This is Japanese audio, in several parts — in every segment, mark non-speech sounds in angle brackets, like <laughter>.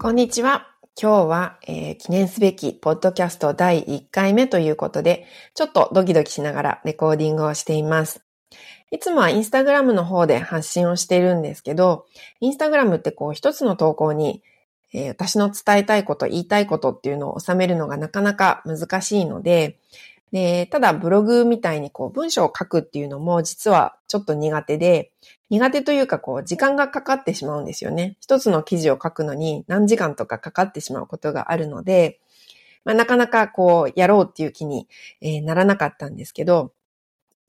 こんにちは。今日は、えー、記念すべきポッドキャスト第1回目ということで、ちょっとドキドキしながらレコーディングをしています。いつもはインスタグラムの方で発信をしているんですけど、インスタグラムってこう一つの投稿に、えー、私の伝えたいこと、言いたいことっていうのを収めるのがなかなか難しいので、で、ただブログみたいにこう文章を書くっていうのも実はちょっと苦手で、苦手というかこう時間がかかってしまうんですよね。一つの記事を書くのに何時間とかかかってしまうことがあるので、まあ、なかなかこうやろうっていう気に、え、ならなかったんですけど、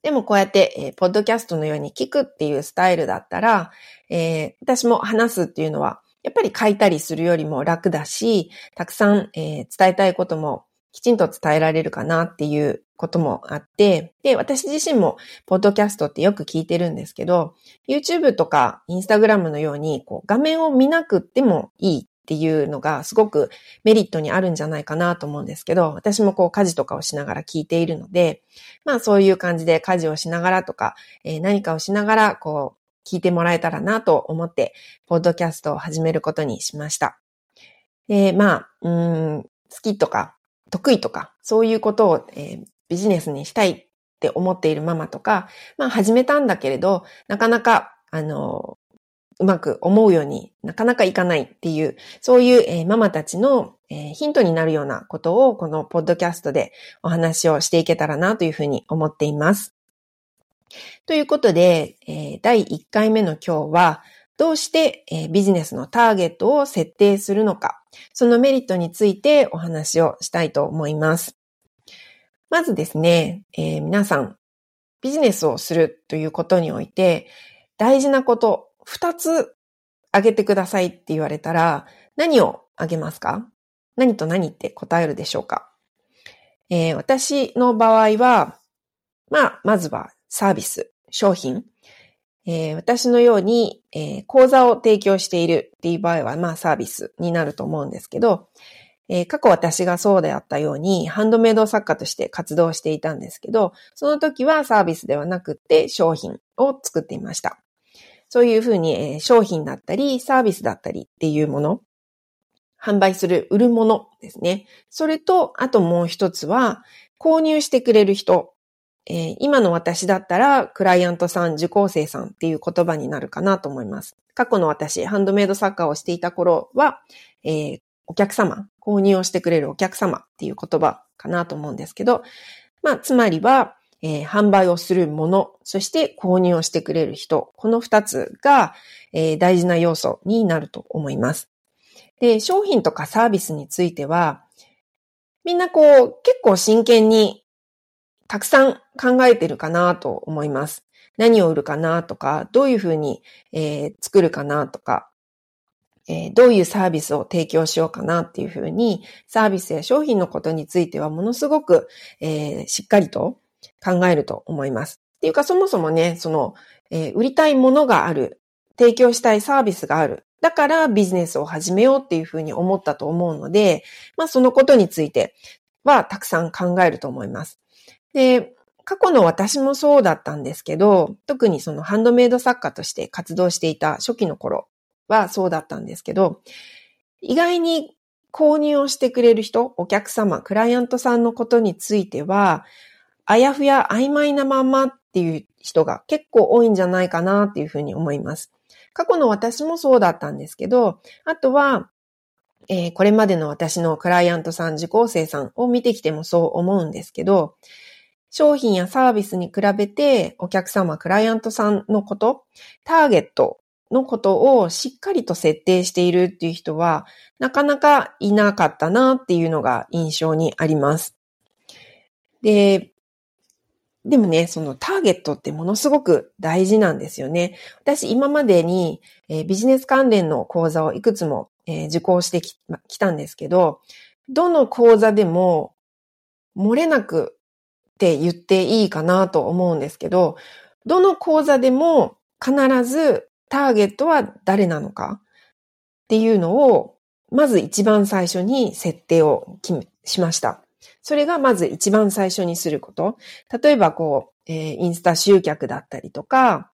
でもこうやって、え、ポッドキャストのように聞くっていうスタイルだったら、えー、私も話すっていうのは、やっぱり書いたりするよりも楽だし、たくさん、えー、伝えたいこともきちんと伝えられるかなっていうこともあって、で、私自身も、ポッドキャストってよく聞いてるんですけど、YouTube とか Instagram のように、こう、画面を見なくてもいいっていうのがすごくメリットにあるんじゃないかなと思うんですけど、私もこう家事とかをしながら聞いているので、まあそういう感じで家事をしながらとか、えー、何かをしながらこう聞いてもらえたらなと思って、ポッドキャストを始めることにしました。で、まあ、うん、好きとか得意とか、そういうことを、えー、ビジネスにしたいって思っているママとか、まあ始めたんだけれど、なかなか、あの、うまく思うようになかなかいかないっていう、そういう、えー、ママたちの、えー、ヒントになるようなことをこのポッドキャストでお話をしていけたらなというふうに思っています。ということで、えー、第1回目の今日は、どうして、ビジネスのターゲットを設定するのか、そのメリットについてお話をしたいと思います。まずですね、えー、皆さん、ビジネスをするということにおいて、大事なこと、二つ挙げてくださいって言われたら、何を挙げますか？何と何って答えるでしょうか、えー、私の場合は、まあ、まずはサービス、商品、えー、私のように、えー、講座を提供しているっていう場合は、まあサービスになると思うんですけど、えー、過去私がそうであったように、ハンドメイド作家として活動していたんですけど、その時はサービスではなくて商品を作っていました。そういうふうに、えー、商品だったり、サービスだったりっていうもの、販売する、売るものですね。それと、あともう一つは、購入してくれる人えー、今の私だったら、クライアントさん、受講生さんっていう言葉になるかなと思います。過去の私、ハンドメイド作家をしていた頃は、えー、お客様、購入をしてくれるお客様っていう言葉かなと思うんですけど、まあ、つまりは、えー、販売をするもの、そして購入をしてくれる人、この二つが、えー、大事な要素になると思います。で、商品とかサービスについては、みんなこう、結構真剣にたくさん考えてるかなと思います。何を売るかなとか、どういうふうに、えー、作るかなとか、えー、どういうサービスを提供しようかなっていうふうに、サービスや商品のことについてはものすごく、えー、しっかりと考えると思います。っていうか、そもそもね、その、え売りたいものがある、提供したいサービスがある。だからビジネスを始めようっていうふうに思ったと思うので、まあそのことについてはたくさん考えると思います。で、過去の私もそうだったんですけど、特にそのハンドメイド作家として活動していた初期の頃はそうだったんですけど、意外に購入をしてくれる人、お客様、クライアントさんのことについては、あやふや曖昧なままっていう人が結構多いんじゃないかなっていうふうに思います。過去の私もそうだったんですけど、あとは、えー、これまでの私のクライアントさん、受講生さんを見てきてもそう思うんですけど、商品やサービスに比べてお客様、クライアントさんのこと、ターゲットのことをしっかりと設定しているっていう人はなかなかいなかったなっていうのが印象にあります。で、でもね、そのターゲットってものすごく大事なんですよね。私今までに、ビジネス関連の講座をいくつも、受講してき,、たんですけど、どの講座でも漏れなくって言っていいかなと思うんですけど、どの講座でも必ずターゲットは誰なのかっていうのを、まず一番最初に設定をしました。それがまず一番最初にすること。例えばこう、えー、インスタ集客だったりとか、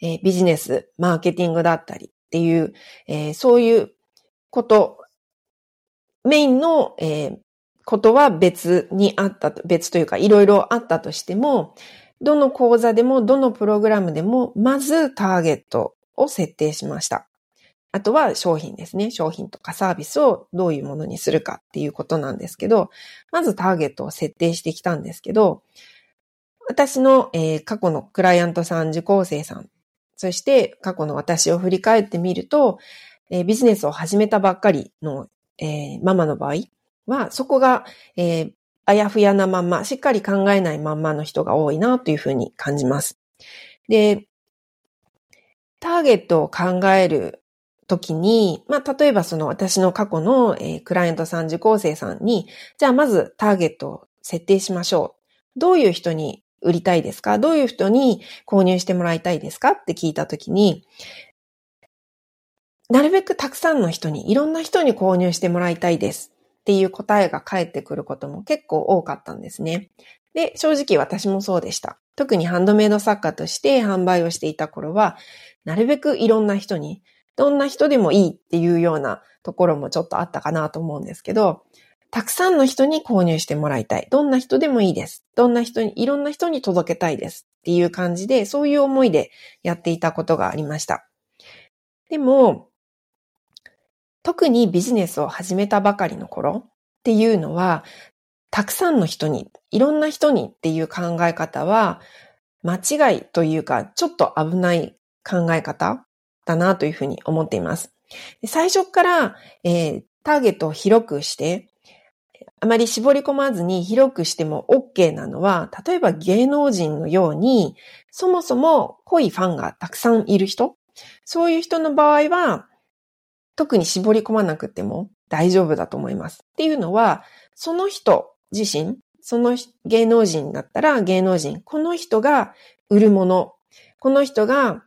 えー、ビジネス、マーケティングだったりっていう、えー、そういうこと、メインの、え、ことは別にあったと、別というかいろいろあったとしても、どの講座でも、どのプログラムでも、まずターゲットを設定しました。あとは商品ですね。商品とかサービスをどういうものにするかっていうことなんですけど、まずターゲットを設定してきたんですけど、私の、えー、過去のクライアントさん、受講生さん、そして過去の私を振り返ってみると、えー、ビジネスを始めたばっかりの、えー、ママの場合は、そこが、えー、あやふやなまんま、しっかり考えないまんまの人が多いなというふうに感じます。で、ターゲットを考えるときに、まあ、例えばその私の過去の、えー、クライアントさん、受講生さんに、じゃあまずターゲットを設定しましょう。どういう人に売りたいですか？どういう人に購入してもらいたいですか？って聞いたときに、なるべくたくさんの人に、いろんな人に購入してもらいたいですっていう答えが返ってくることも結構多かったんですね。で、正直私もそうでした。特にハンドメイド作家として販売をしていた頃は、なるべくいろんな人に、どんな人でもいいっていうようなところもちょっとあったかなと思うんですけど、たくさんの人に購入してもらいたい。どんな人でもいいです。どんな人に、いろんな人に届けたいです。っていう感じで、そういう思いでやっていたことがありました。でも、特にビジネスを始めたばかりの頃っていうのは、たくさんの人に、いろんな人にっていう考え方は、間違いというか、ちょっと危ない考え方だなというふうに思っています。最初から、えー、ターゲットを広くして、あまり絞り込まずに広くしても OK なのは、例えば芸能人のように、そもそも濃いファンがたくさんいる人、そういう人の場合は、特に絞り込まなくても大丈夫だと思います。っていうのは、その人自身、その芸能人だったら芸能人、この人が売るもの、この人が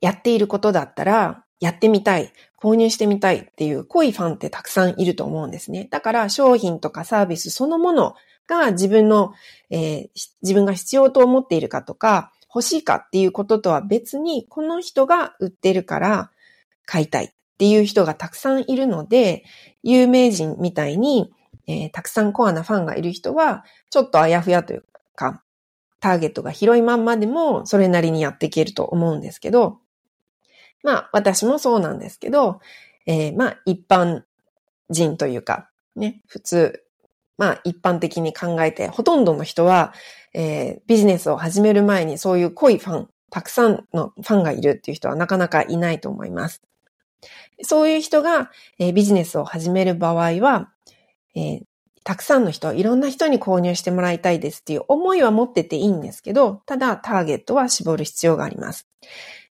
やっていることだったら、やってみたい、購入してみたいっていう濃いファンってたくさんいると思うんですね。だから商品とかサービスそのものが自分の、えー、自分が必要と思っているかとか、欲しいかっていうこととは別に、この人が売ってるから買いたいっていう人がたくさんいるので、有名人みたいに、えー、たくさんコアなファンがいる人は、ちょっとあやふやというか、ターゲットが広いまんまでもそれなりにやっていけると思うんですけど、まあ、私もそうなんですけど、えー、まあ、一般人というか、ね、普通、まあ、一般的に考えて、ほとんどの人は、えー、ビジネスを始める前にそういう濃いファン、たくさんのファンがいるっていう人はなかなかいないと思います。そういう人が、えー、ビジネスを始める場合は、えー、たくさんの人、いろんな人に購入してもらいたいですっていう思いは持ってていいんですけど、ただターゲットは絞る必要があります。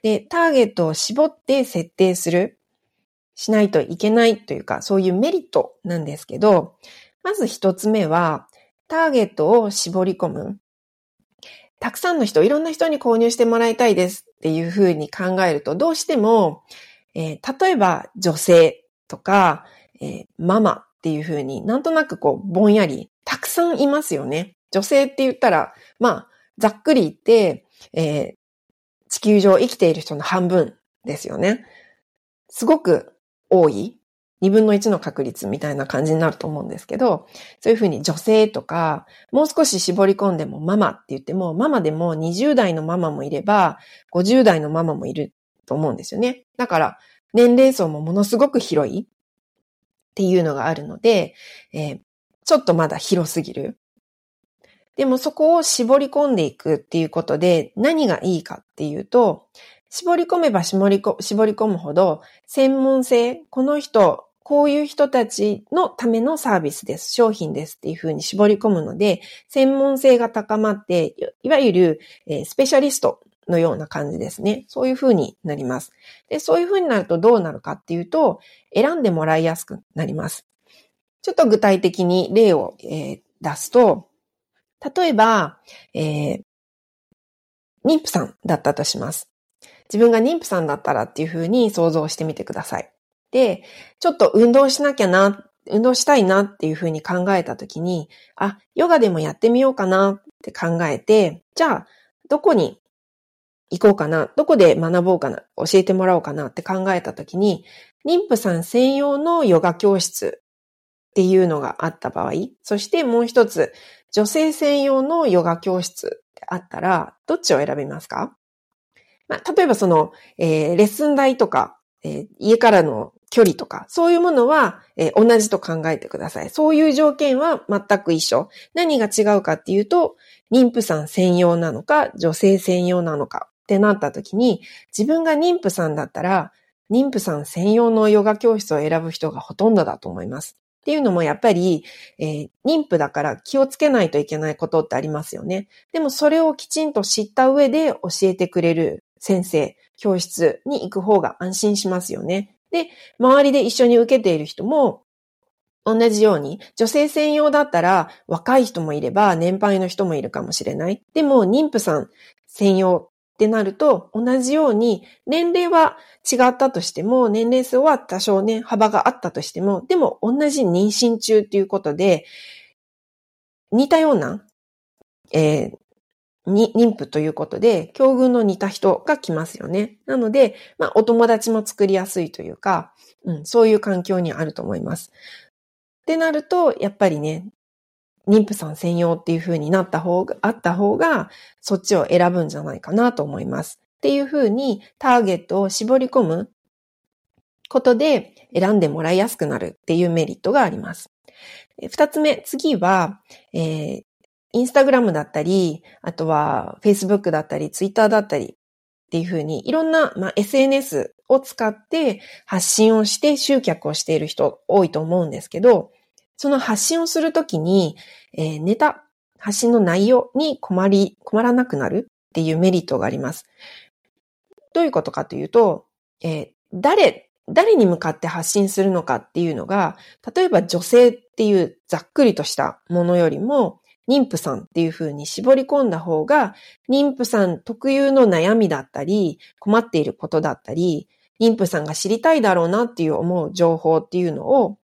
で、ターゲットを絞って設定する、しないといけないというか、そういうメリットなんですけど、まず一つ目は、ターゲットを絞り込む。たくさんの人、いろんな人に購入してもらいたいですっていうふうに考えると、どうしても、えー、例えば女性とか、えー、ママっていうふうになんとなくこう、ぼんやり、たくさんいますよね。女性って言ったら、まあ、ざっくり言って、えー、地球上生きている人の半分ですよね。すごく多い。二分の一の確率みたいな感じになると思うんですけど、そういうふうに女性とか、もう少し絞り込んでもママって言っても、ママでも20代のママもいれば、50代のママもいると思うんですよね。だから、年齢層もものすごく広いっていうのがあるので、えー、ちょっとまだ広すぎる。でもそこを絞り込んでいくっていうことで何がいいかっていうと、絞り込めば絞り込むほど専門性、この人、こういう人たちのためのサービスです、商品ですっていうふうに絞り込むので、専門性が高まって、いわゆる、えー、スペシャリストのような感じですね。そういうふうになります。で、そういうふうになるとどうなるかっていうと、選んでもらいやすくなります。ちょっと具体的に例を、えー、出すと、例えば、えー、妊婦さんだったとします。自分が妊婦さんだったらっていうふうに想像してみてください。で、ちょっと運動しなきゃな、運動したいなっていうふうに考えたときに、あ、ヨガでもやってみようかなって考えて、じゃあ、どこに行こうかな、どこで学ぼうかな、教えてもらおうかなって考えたときに、妊婦さん専用のヨガ教室っていうのがあった場合、そしてもう一つ、女性専用のヨガ教室ってあったら、どっちを選びますか？まあ、例えばその、えー、レッスン代とか、えー、家からの距離とか、そういうものは、えー、同じと考えてください。そういう条件は全く一緒。何が違うかっていうと、妊婦さん専用なのか、女性専用なのかってなった時に、自分が妊婦さんだったら、妊婦さん専用のヨガ教室を選ぶ人がほとんどだと思います。っていうのもやっぱり、えー、妊婦だから気をつけないといけないことってありますよね。でもそれをきちんと知った上で教えてくれる先生、教室に行く方が安心しますよね。で、周りで一緒に受けている人も、同じように、女性専用だったら若い人もいれば年配の人もいるかもしれない。でも妊婦さん専用ってなると、同じように年齢は違ったとしても、年齢層は多少ね、幅があったとしても、でも同じ妊娠中っていうことで、似たような、えー、に、妊婦ということで、境遇の似た人が来ますよね。なので、まあ、お友達も作りやすいというか、うん、そういう環境にあると思います。ってなると、やっぱりね、妊婦さん専用っていう風になった方が、あった方が、そっちを選ぶんじゃないかなと思います。っていう風に、ターゲットを絞り込むことで選んでもらいやすくなるっていうメリットがあります。二つ目、次は、えー、インスタグラムだったり、あとは Facebook だったり、Twitter だったりっていうふうに、いろんな、まあ、SNS を使って発信をして集客をしている人多いと思うんですけど、その発信をするときに、えー、ネタ、発信の内容に困り、困らなくなるっていうメリットがあります。どういうことかというと、えー、誰、誰に向かって発信するのかっていうのが、例えば女性っていうざっくりとしたものよりも、妊婦さんっていう風に絞り込んだ方が、妊婦さん特有の悩みだったり、困っていることだったり、妊婦さんが知りたいだろうなっていう思う情報っていうのを、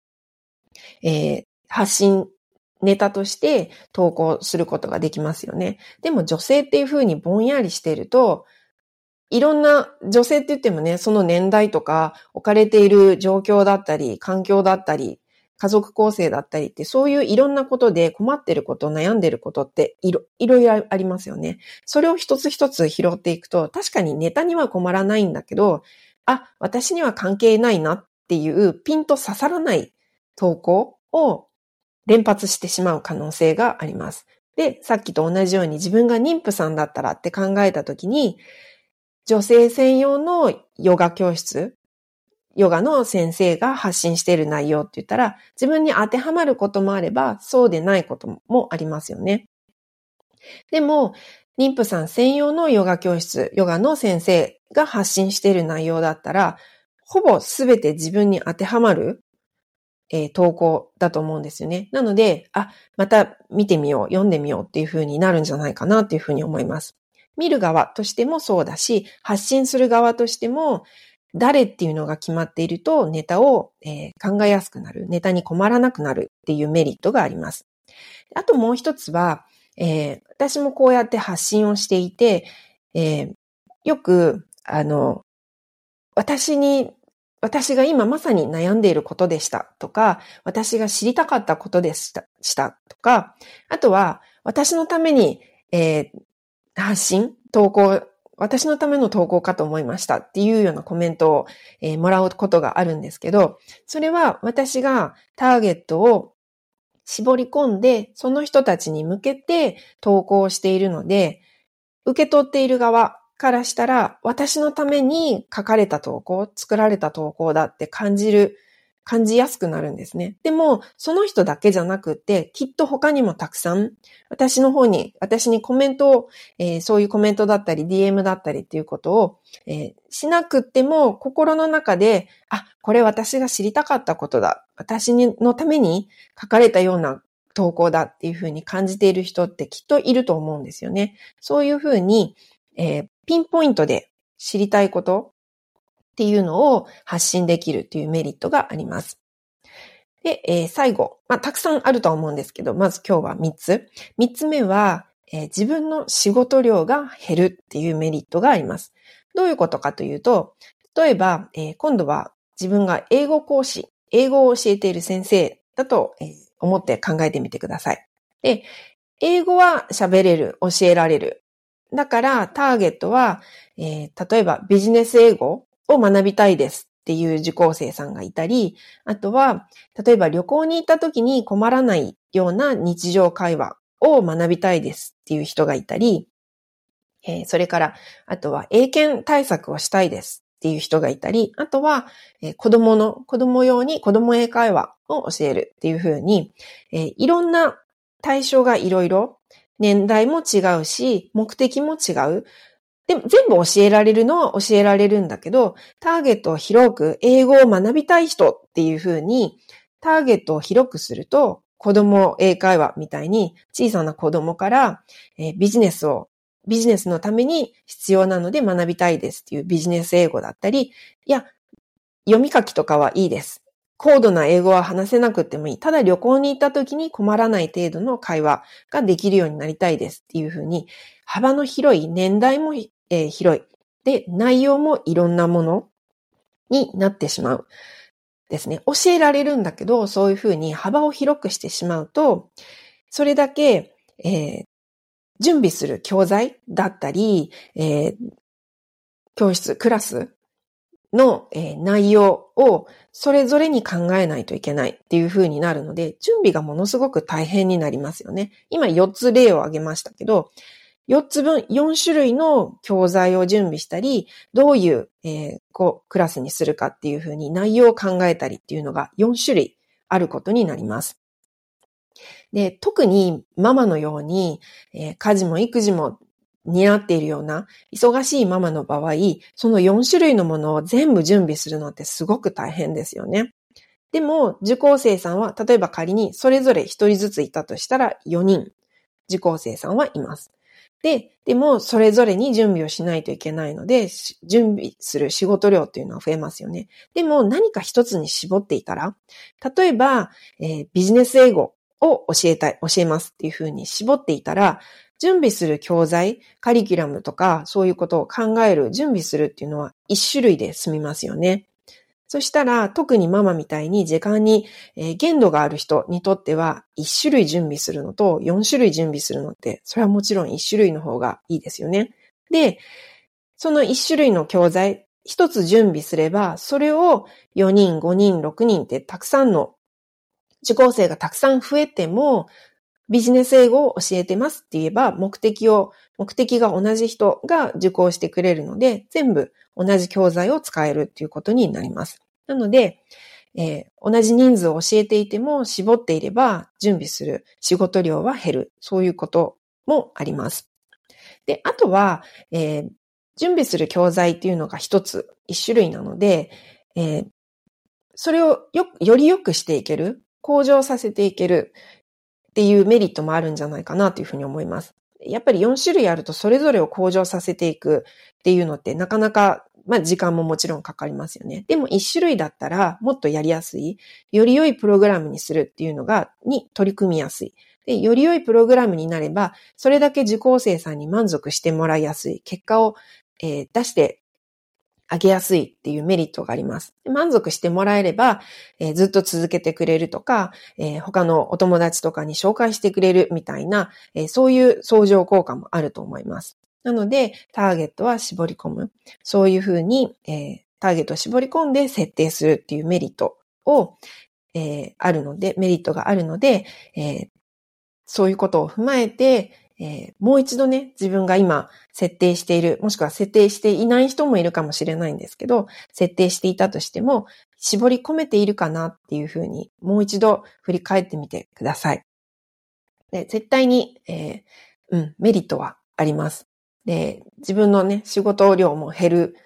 えー、発信ネタとして投稿することができますよね。でも女性っていう風にぼんやりしていると、いろんな女性って言ってもね、その年代とか置かれている状況だったり、環境だったり、家族構成だったりって、そういういろんなことで困ってること、悩んでることっていろいろいろありますよね。それを一つ一つ拾っていくと、確かにネタには困らないんだけど、あ、私には関係ないなっていうピンと刺さらない投稿を連発してしまう可能性があります。で、さっきと同じように自分が妊婦さんだったらって考えたときに、女性専用のヨガ教室ヨガの先生が発信している内容って言ったら、自分に当てはまることもあれば、そうでないこともありますよね。でも、妊婦さん専用のヨガ教室、ヨガの先生が発信している内容だったら、ほぼすべて自分に当てはまる、えー、投稿だと思うんですよね。なので、あ、また見てみよう、読んでみようっていう風になるんじゃないかなっていう風に思います。見る側としてもそうだし、発信する側としても、誰っていうのが決まっているとネタを、えー、考えやすくなる。ネタに困らなくなるっていうメリットがあります。あともう一つは、えー、私もこうやって発信をしていて、えー、よく、あの、私に、私が今まさに悩んでいることでしたとか、私が知りたかったことでしたしたとか、あとは私のために、えー、発信、投稿私のための投稿かと思いましたっていうようなコメントを、えー、もらうことがあるんですけど、それは私がターゲットを絞り込んで、その人たちに向けて投稿しているので、受け取っている側からしたら、私のために書かれた投稿、作られた投稿だって感じる感じやすくなるんですね。でも、その人だけじゃなくて、きっと他にもたくさん、私の方に、私にコメントを、えー、そういうコメントだったり、DM だったりっていうことを、えー、しなくっても、心の中で、あ、これ私が知りたかったことだ。私のために書かれたような投稿だっていうふうに感じている人ってきっといると思うんですよね。そういうふうに、えー、ピンポイントで知りたいこと、っていうのを発信できるというメリットがあります。で、えー、最後、まあ、たくさんあると思うんですけど、まず今日は3つ。3つ目は、えー、自分の仕事量が減るっていうメリットがあります。どういうことかというと、例えば、えー、今度は自分が英語講師、英語を教えている先生だと、えー、思って考えてみてください。で、英語は喋れる、教えられる。だからターゲットは、えー、例えばビジネス英語を学びたいですっていう受講生さんがいたり、あとは、例えば旅行に行った時に困らないような日常会話を学びたいですっていう人がいたり、えー、それから、あとは英検対策をしたいですっていう人がいたり、あとは、えー、子供の、子供用に子供英会話を教えるっていうふうに、えー、いろんな対象がいろいろ、年代も違うし、目的も違う。でも全部教えられるのは教えられるんだけど、ターゲットを広く英語を学びたい人っていうふうに、ターゲットを広くすると、子供英会話みたいに小さな子供から、えー、ビジネスを、ビジネスのために必要なので学びたいですっていうビジネス英語だったり、いや、読み書きとかはいいです。高度な英語は話せなくてもいい。ただ旅行に行った時に困らない程度の会話ができるようになりたいですっていうふうに、幅の広い、年代も、えー、広い。で、内容もいろんなものになってしまう。ですね。教えられるんだけど、そういうふうに幅を広くしてしまうと、それだけ、えー、準備する教材だったり、えー、教室、クラスの、えー、内容をそれぞれに考えないといけないっていう風になるので、準備がものすごく大変になりますよね。今4つ例を挙げましたけど、4つ分、4種類の教材を準備したり、どういう、えー、こうクラスにするかっていう風に内容を考えたりっていうのが4種類あることになります。で、特にママのように、えー、家事も育児も担っているような忙しいママの場合、その4種類のものを全部準備するのってすごく大変ですよね。でも、受講生さんは、例えば仮にそれぞれ1人ずついたとしたら4人、受講生さんはいます。で、でも、それぞれに準備をしないといけないので、準備する仕事量っていうのは増えますよね。でも、何か一つに絞っていたら、例えば、えー、ビジネス英語を教えたい、教えますっていうふうに絞っていたら、準備する教材、カリキュラムとか、そういうことを考える、準備するっていうのは一種類で済みますよね。そしたら、特にママみたいに時間に、限度がある人にとっては、一種類準備するのと四種類準備するのって、それはもちろん一種類の方がいいですよね。で、その一種類の教材、一つ準備すれば、それを4人、5人、6人ってたくさんの受講生がたくさん増えても、ビジネス英語を教えてますって言えば、目的を、目的が同じ人が受講してくれるので、全部同じ教材を使えるっていうことになります。なので、えー、同じ人数を教えていても絞っていれば準備する仕事量は減る。そういうこともあります。で、あとは、えー、準備する教材っていうのが一つ、一種類なので、えー、それをよ、より良くしていける、向上させていけるっていうメリットもあるんじゃないかなというふうに思います。やっぱり4種類あるとそれぞれを向上させていくっていうのってなかなか、まあ時間ももちろんかかりますよね。でも1種類だったらもっとやりやすい、より良いプログラムにするっていうのが、に取り組みやすい。で、より良いプログラムになれば、それだけ受講生さんに満足してもらいやすい、結果を、えー、出して上げやすいっていうメリットがあります。満足してもらえれば、えー、ずっと続けてくれるとか、えー、他のお友達とかに紹介してくれるみたいな、えー、そういう相乗効果もあると思います。なので、ターゲットは絞り込む。そういうふうに、ターゲットを絞り込んで設定するっていうメリットを、あるので、メリットがあるので、そういうことを踏まえて、えー、もう一度ね、自分が今設定している、もしくは設定していない人もいるかもしれないんですけど、設定していたとしても、絞り込めているかなっていうふうに、もう一度振り返ってみてください。で絶対に、えー、うん、メリットはあります。で、自分のね、仕事量も減る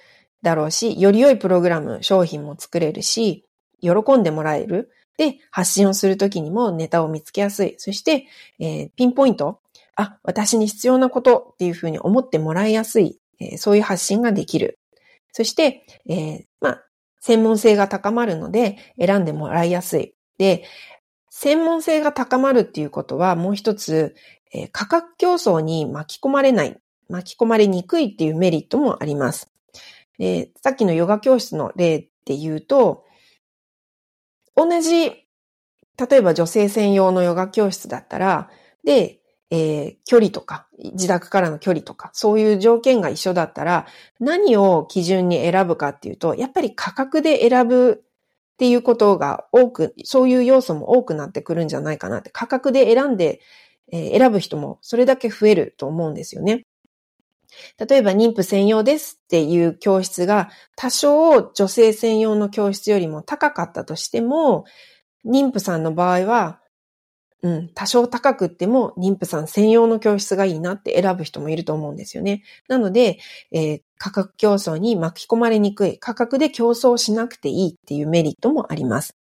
だろうし、より良いプログラム、商品も作れるし、喜んでもらえる。で、発信をするときにもネタを見つけやすい。そして、えー、ピンポイント、あ、私に必要なことっていうふうに思ってもらいやすい、えー、そういう発信ができる。そして、えー、まあ、専門性が高まるので選んでもらいやすい。で、専門性が高まるっていうことはもう一つ、えー、価格競争に巻き込まれない、巻き込まれにくいっていうメリットもあります。えさっきのヨガ教室の例って言うと、同じ、例えば女性専用のヨガ教室だったら、で、えー、距離とか、自宅からの距離とか、そういう条件が一緒だったら、何を基準に選ぶかっていうと、やっぱり価格で選ぶっていうことが多く、そういう要素も多くなってくるんじゃないかなって、価格で選んで、えー、選ぶ人もそれだけ増えると思うんですよね。例えば妊婦専用ですっていう教室が多少女性専用の教室よりも高かったとしても、妊婦さんの場合は、うん、多少高くっても妊婦さん専用の教室がいいなって選ぶ人もいると思うんですよね。なので、えー、価格競争に巻き込まれにくい、価格で競争しなくていいっていうメリットもあります。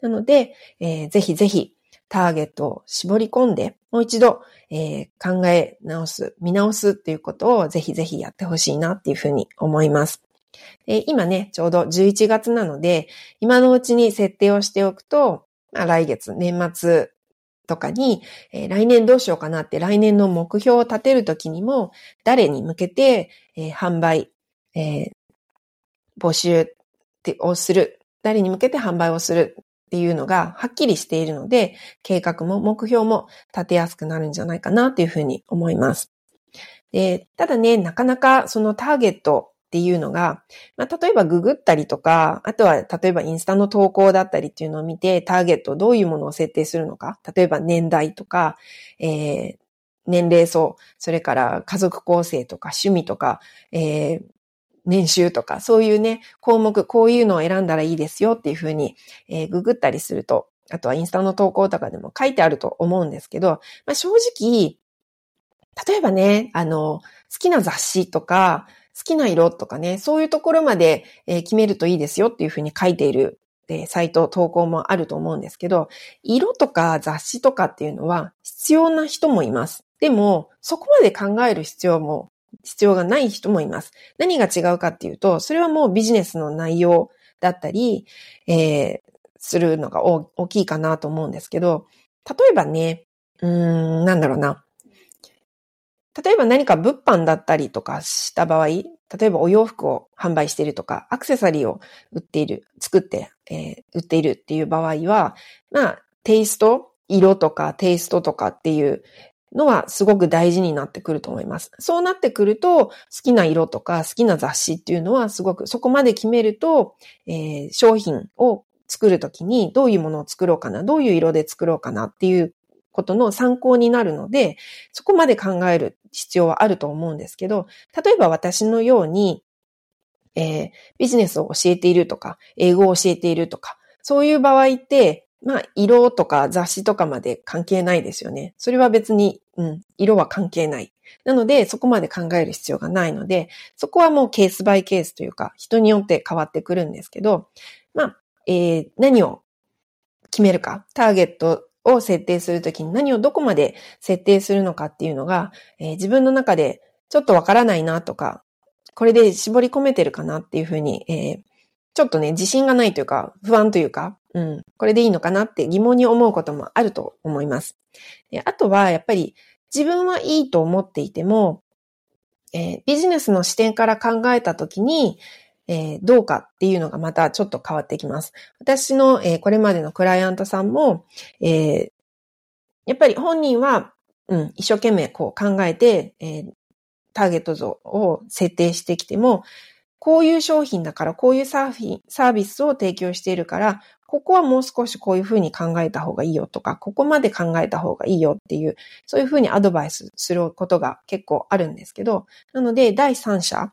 なので、えー、ぜひぜひターゲットを絞り込んで、もう一度、えー、考え直す、見直すっていうことをぜひぜひやってほしいなっていうふうに思います。で今ね、ちょうど11月なので、今のうちに設定をしておくと、まあ、来月、年末とかに、えー、来年どうしようかなって来年の目標を立てるときにも、誰に向けて、えー、販売、えー、募集をする、誰に向けて販売をするっていうのがはっきりしているので、計画も目標も立てやすくなるんじゃないかなというふうに思います。で、ただね、なかなかそのターゲットっていうのが、まあ、例えばググったりとか、あとは例えばインスタの投稿だったりっていうのを見て、ターゲットどういうものを設定するのか、例えば年代とか、えー、年齢層、それから家族構成とか趣味とか、えー、年収とか、そういうね、項目、こういうのを選んだらいいですよっていうふうに、えー、ググったりすると、あとはインスタの投稿とかでも書いてあると思うんですけど、まあ、正直、例えばね、あの、好きな雑誌とか、好きな色とかね、そういうところまで、え、決めるといいですよっていうふうに書いている、え、サイト、投稿もあると思うんですけど、色とか雑誌とかっていうのは必要な人もいます。でも、そこまで考える必要も必要がない人もいます。何が違うかっていうと、それはもうビジネスの内容だったり、えー、するのが大きいかなと思うんですけど、例えばね、うーん、なんだろうな。例えば何か物販だったりとかした場合、例えばお洋服を販売しているとか、アクセサリーを売っている、作って、えー、売っているっていう場合は、まあ、テイスト、色とかテイストとかっていうのはすごく大事になってくると思います。そうなってくると、好きな色とか好きな雑誌っていうのはすごくそこまで決めると、えー、商品を作るときにどういうものを作ろうかな、どういう色で作ろうかなっていうことの参考になるので、そこまで考える必要はあると思うんですけど、例えば私のように、えー、ビジネスを教えているとか、英語を教えているとか、そういう場合って、まあ、色とか雑誌とかまで関係ないですよね。それは別に、うん、色は関係ない。なので、そこまで考える必要がないので、そこはもうケースバイケースというか、人によって変わってくるんですけど、まあ、えー、何を決めるか、ターゲットを設定するときに何をどこまで設定するのかっていうのが、えー、自分の中でちょっとわからないなとか、これで絞り込めてるかなっていうふうに、えー、ちょっとね、自信がないというか、不安というか、うん、これでいいのかなって疑問に思うこともあると思います。あとは、やっぱり自分はいいと思っていても、えー、ビジネスの視点から考えたときに、えー、どうかっていうのがまたちょっと変わってきます。私の、えー、これまでのクライアントさんも、えやっぱり本人は、うん、一生懸命こう考えて、えターゲット像を設定してきても、こういう商品だから、こういうサーフィン、サービスを提供しているから、ここはもう少しこういうふうに考えた方がいいよとか、ここまで考えた方がいいよっていう、そういうふうにアドバイスすることが結構あるんですけど、なので第三者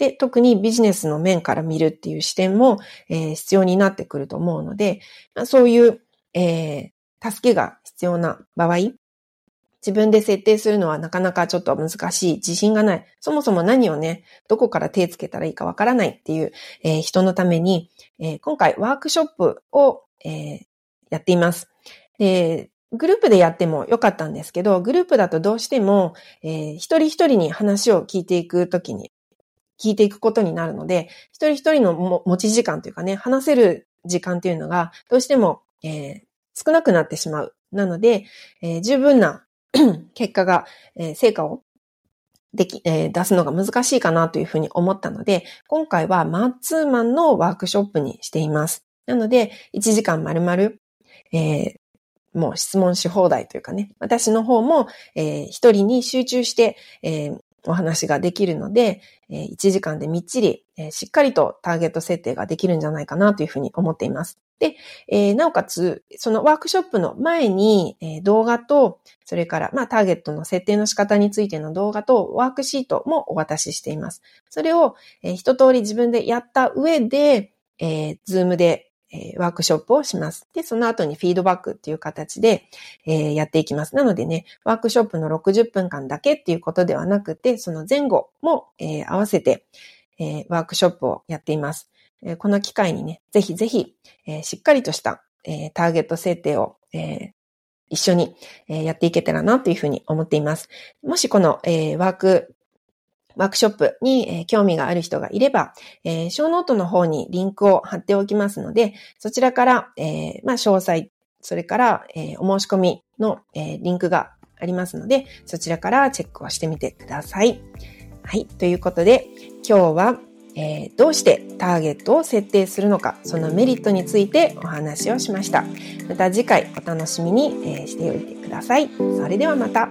で特にビジネスの面から見るっていう視点も、えー、必要になってくると思うので、そういう、えー、助けが必要な場合、自分で設定するのはなかなかちょっと難しい、自信がない。そもそも何をね、どこから手つけたらいいかわからないっていう、えー、人のために、え、今回ワークショップを、え、やっています。で、グループでやってもよかったんですけど、グループだとどうしても、え一人一人に話を聞いていくときに、聞いていくことになるので、一人一人の持ち時間というかね、話せる時間っていうのが、どうしても、え少なくなってしまう。なので、え十分な <clears throat> 結果が、えー、成果をでき、えー、出すのが難しいかなというふうに思ったので、今回はマンツーマンのワークショップにしています。なので、1時間丸々、えー、もう質問し放題というかね、私の方も、えー、一人に集中して、えー、お話ができるので、え、1時間でみっちり、しっかりとターゲット設定ができるんじゃないかなというふうに思っています。で、なおかつ、そのワークショップの前に、動画と、それから、まあ、ターゲットの設定の仕方についての動画とワークシートもお渡ししています。それを、一通り自分でやった上で、ズームでえワークショップをします。で、その後にフィードバックっていう形で、えやっていきます。なのでね、ワークショップの60分間だけっていうことではなくて、その前後も、え合わせて、えワークショップをやっています。えこの機会にね、ぜひぜひ、えしっかりとした、えターゲット設定を、え一緒に、やっていけたらなというふうに思っています。もしこの、ワークワークショップに、興味がある人がいれば、えー、ショーノートの方にリンクを貼っておきますので、そちらから、え、まあ、詳細、それから、え、お申し込みの、え、リンクがありますので、そちらからチェックをしてみてください。はい。ということで、今日は、え、どうしてターゲットを設定するのか、そのメリットについてお話をしました。また次回お楽しみに、え、しておいてください。それではまた。